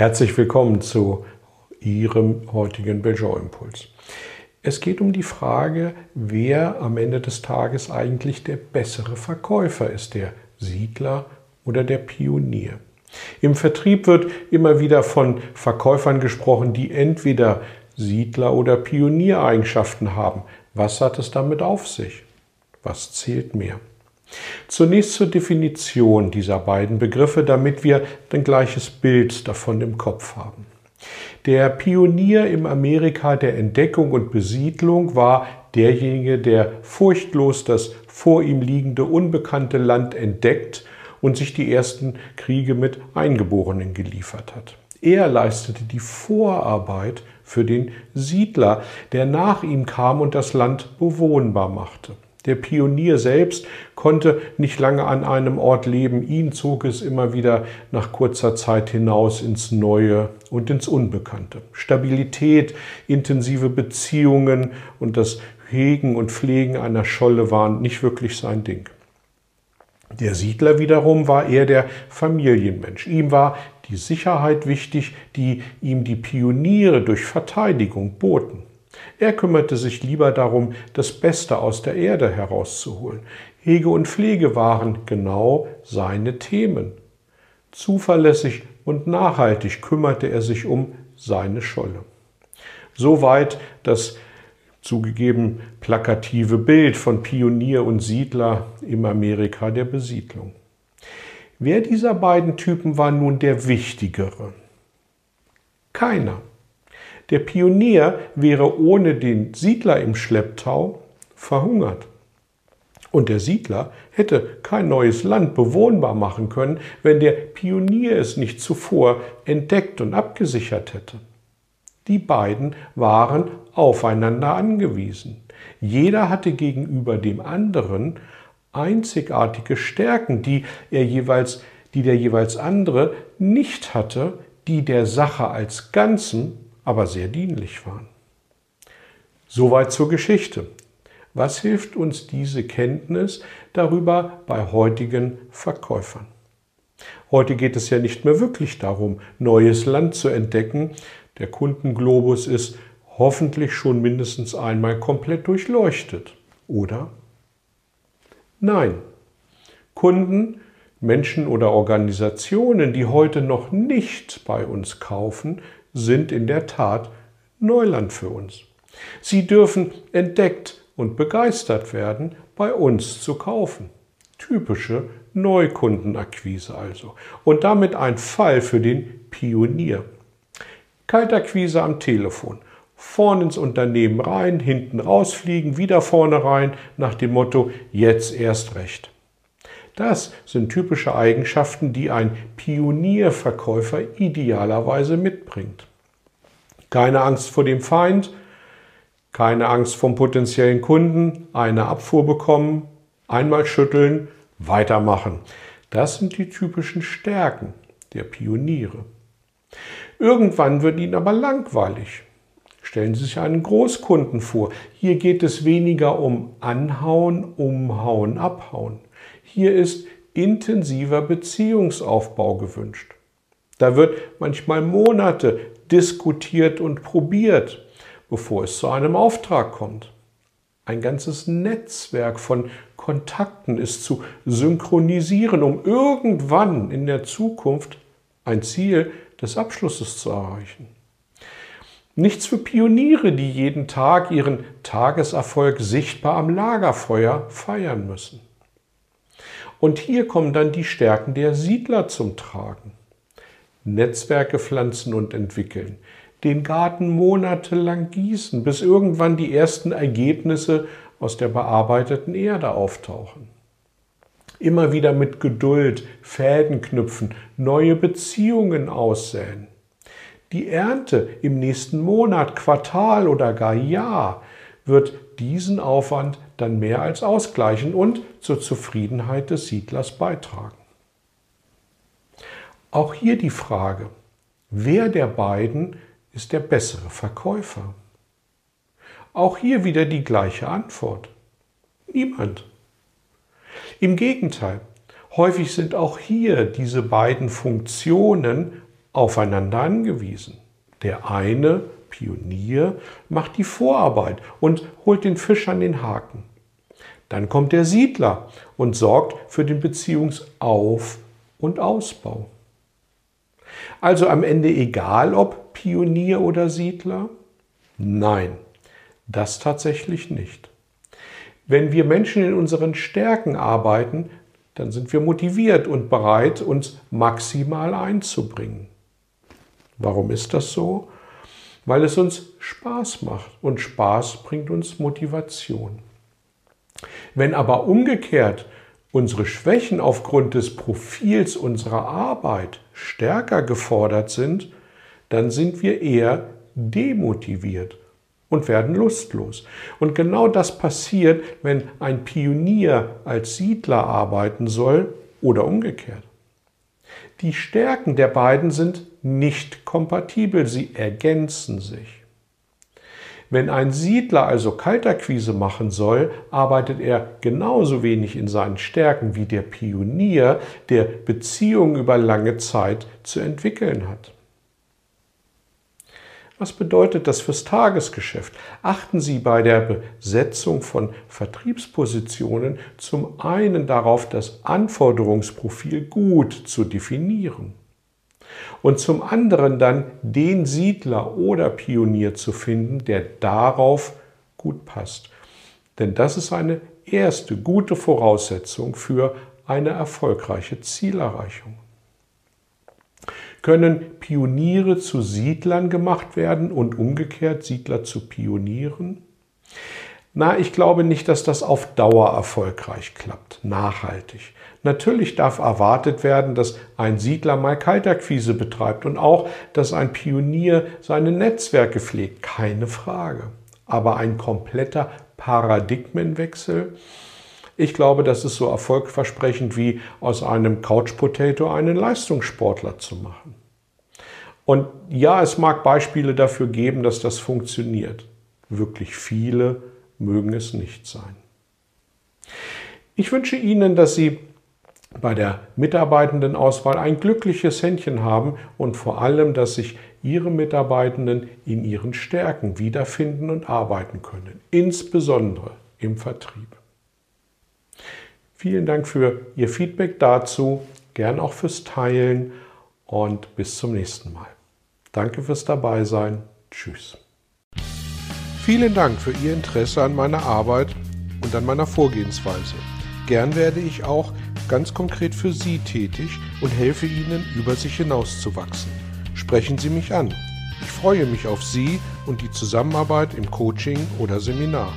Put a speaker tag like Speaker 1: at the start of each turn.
Speaker 1: Herzlich willkommen zu Ihrem heutigen Belgian Impuls. Es geht um die Frage, wer am Ende des Tages eigentlich der bessere Verkäufer ist, der Siedler oder der Pionier. Im Vertrieb wird immer wieder von Verkäufern gesprochen, die entweder Siedler- oder Pioniereigenschaften haben. Was hat es damit auf sich? Was zählt mehr? Zunächst zur Definition dieser beiden Begriffe, damit wir ein gleiches Bild davon im Kopf haben. Der Pionier im Amerika der Entdeckung und Besiedlung war derjenige, der furchtlos das vor ihm liegende unbekannte Land entdeckt und sich die ersten Kriege mit Eingeborenen geliefert hat. Er leistete die Vorarbeit für den Siedler, der nach ihm kam und das Land bewohnbar machte. Der Pionier selbst konnte nicht lange an einem Ort leben, ihn zog es immer wieder nach kurzer Zeit hinaus ins Neue und ins Unbekannte. Stabilität, intensive Beziehungen und das Hegen und Pflegen einer Scholle waren nicht wirklich sein Ding. Der Siedler wiederum war eher der Familienmensch. Ihm war die Sicherheit wichtig, die ihm die Pioniere durch Verteidigung boten. Er kümmerte sich lieber darum, das Beste aus der Erde herauszuholen. Hege und Pflege waren genau seine Themen. Zuverlässig und nachhaltig kümmerte er sich um seine Scholle. Soweit das zugegeben plakative Bild von Pionier und Siedler im Amerika der Besiedlung. Wer dieser beiden Typen war nun der wichtigere? Keiner. Der Pionier wäre ohne den Siedler im Schlepptau verhungert. Und der Siedler hätte kein neues Land bewohnbar machen können, wenn der Pionier es nicht zuvor entdeckt und abgesichert hätte. Die beiden waren aufeinander angewiesen. Jeder hatte gegenüber dem anderen einzigartige Stärken, die er jeweils, die der jeweils andere nicht hatte, die der Sache als Ganzen aber sehr dienlich waren. Soweit zur Geschichte. Was hilft uns diese Kenntnis darüber bei heutigen Verkäufern? Heute geht es ja nicht mehr wirklich darum, neues Land zu entdecken. Der Kundenglobus ist hoffentlich schon mindestens einmal komplett durchleuchtet, oder? Nein. Kunden, Menschen oder Organisationen, die heute noch nicht bei uns kaufen, sind in der Tat Neuland für uns. Sie dürfen entdeckt und begeistert werden, bei uns zu kaufen. Typische Neukundenakquise also. Und damit ein Fall für den Pionier. Kaltakquise am Telefon. Vorne ins Unternehmen rein, hinten rausfliegen, wieder vorne rein, nach dem Motto, jetzt erst recht. Das sind typische Eigenschaften, die ein Pionierverkäufer idealerweise mitbringt. Keine Angst vor dem Feind, keine Angst vom potenziellen Kunden, eine Abfuhr bekommen, einmal schütteln, weitermachen. Das sind die typischen Stärken der Pioniere. Irgendwann wird ihnen aber langweilig. Stellen Sie sich einen Großkunden vor. Hier geht es weniger um Anhauen, Umhauen, Abhauen. Hier ist intensiver Beziehungsaufbau gewünscht. Da wird manchmal Monate diskutiert und probiert, bevor es zu einem Auftrag kommt. Ein ganzes Netzwerk von Kontakten ist zu synchronisieren, um irgendwann in der Zukunft ein Ziel des Abschlusses zu erreichen. Nichts für Pioniere, die jeden Tag ihren Tageserfolg sichtbar am Lagerfeuer feiern müssen. Und hier kommen dann die Stärken der Siedler zum Tragen. Netzwerke pflanzen und entwickeln, den Garten monatelang gießen, bis irgendwann die ersten Ergebnisse aus der bearbeiteten Erde auftauchen. Immer wieder mit Geduld Fäden knüpfen, neue Beziehungen aussäen. Die Ernte im nächsten Monat, Quartal oder gar Jahr wird diesen Aufwand dann mehr als ausgleichen und zur Zufriedenheit des Siedlers beitragen. Auch hier die Frage, wer der beiden ist der bessere Verkäufer? Auch hier wieder die gleiche Antwort. Niemand. Im Gegenteil, häufig sind auch hier diese beiden Funktionen aufeinander angewiesen. Der eine, Pionier, macht die Vorarbeit und holt den Fisch an den Haken. Dann kommt der Siedler und sorgt für den Beziehungsauf- und Ausbau. Also am Ende egal ob Pionier oder Siedler? Nein, das tatsächlich nicht. Wenn wir Menschen in unseren Stärken arbeiten, dann sind wir motiviert und bereit, uns maximal einzubringen. Warum ist das so? Weil es uns Spaß macht und Spaß bringt uns Motivation. Wenn aber umgekehrt unsere Schwächen aufgrund des Profils unserer Arbeit stärker gefordert sind, dann sind wir eher demotiviert und werden lustlos. Und genau das passiert, wenn ein Pionier als Siedler arbeiten soll oder umgekehrt. Die Stärken der beiden sind nicht kompatibel, sie ergänzen sich. Wenn ein Siedler also Kaltakquise machen soll, arbeitet er genauso wenig in seinen Stärken wie der Pionier, der Beziehungen über lange Zeit zu entwickeln hat. Was bedeutet das fürs Tagesgeschäft? Achten Sie bei der Besetzung von Vertriebspositionen zum einen darauf, das Anforderungsprofil gut zu definieren und zum anderen dann den Siedler oder Pionier zu finden, der darauf gut passt. Denn das ist eine erste gute Voraussetzung für eine erfolgreiche Zielerreichung. Können Pioniere zu Siedlern gemacht werden und umgekehrt Siedler zu Pionieren? Na, ich glaube nicht, dass das auf Dauer erfolgreich klappt, nachhaltig. Natürlich darf erwartet werden, dass ein Siedler mal Kaltakquise betreibt und auch, dass ein Pionier seine Netzwerke pflegt, keine Frage. Aber ein kompletter Paradigmenwechsel, ich glaube, das ist so erfolgversprechend wie aus einem Couch Potato einen Leistungssportler zu machen. Und ja, es mag Beispiele dafür geben, dass das funktioniert. Wirklich viele mögen es nicht sein. Ich wünsche Ihnen, dass Sie bei der Mitarbeitendenauswahl ein glückliches Händchen haben und vor allem, dass sich Ihre Mitarbeitenden in ihren Stärken wiederfinden und arbeiten können, insbesondere im Vertrieb. Vielen Dank für Ihr Feedback dazu, gern auch fürs Teilen und bis zum nächsten Mal. Danke fürs Dabeisein. Tschüss.
Speaker 2: Vielen Dank für Ihr Interesse an meiner Arbeit und an meiner Vorgehensweise. Gern werde ich auch ganz konkret für Sie tätig und helfe Ihnen, über sich hinauszuwachsen. Sprechen Sie mich an. Ich freue mich auf Sie und die Zusammenarbeit im Coaching oder Seminar.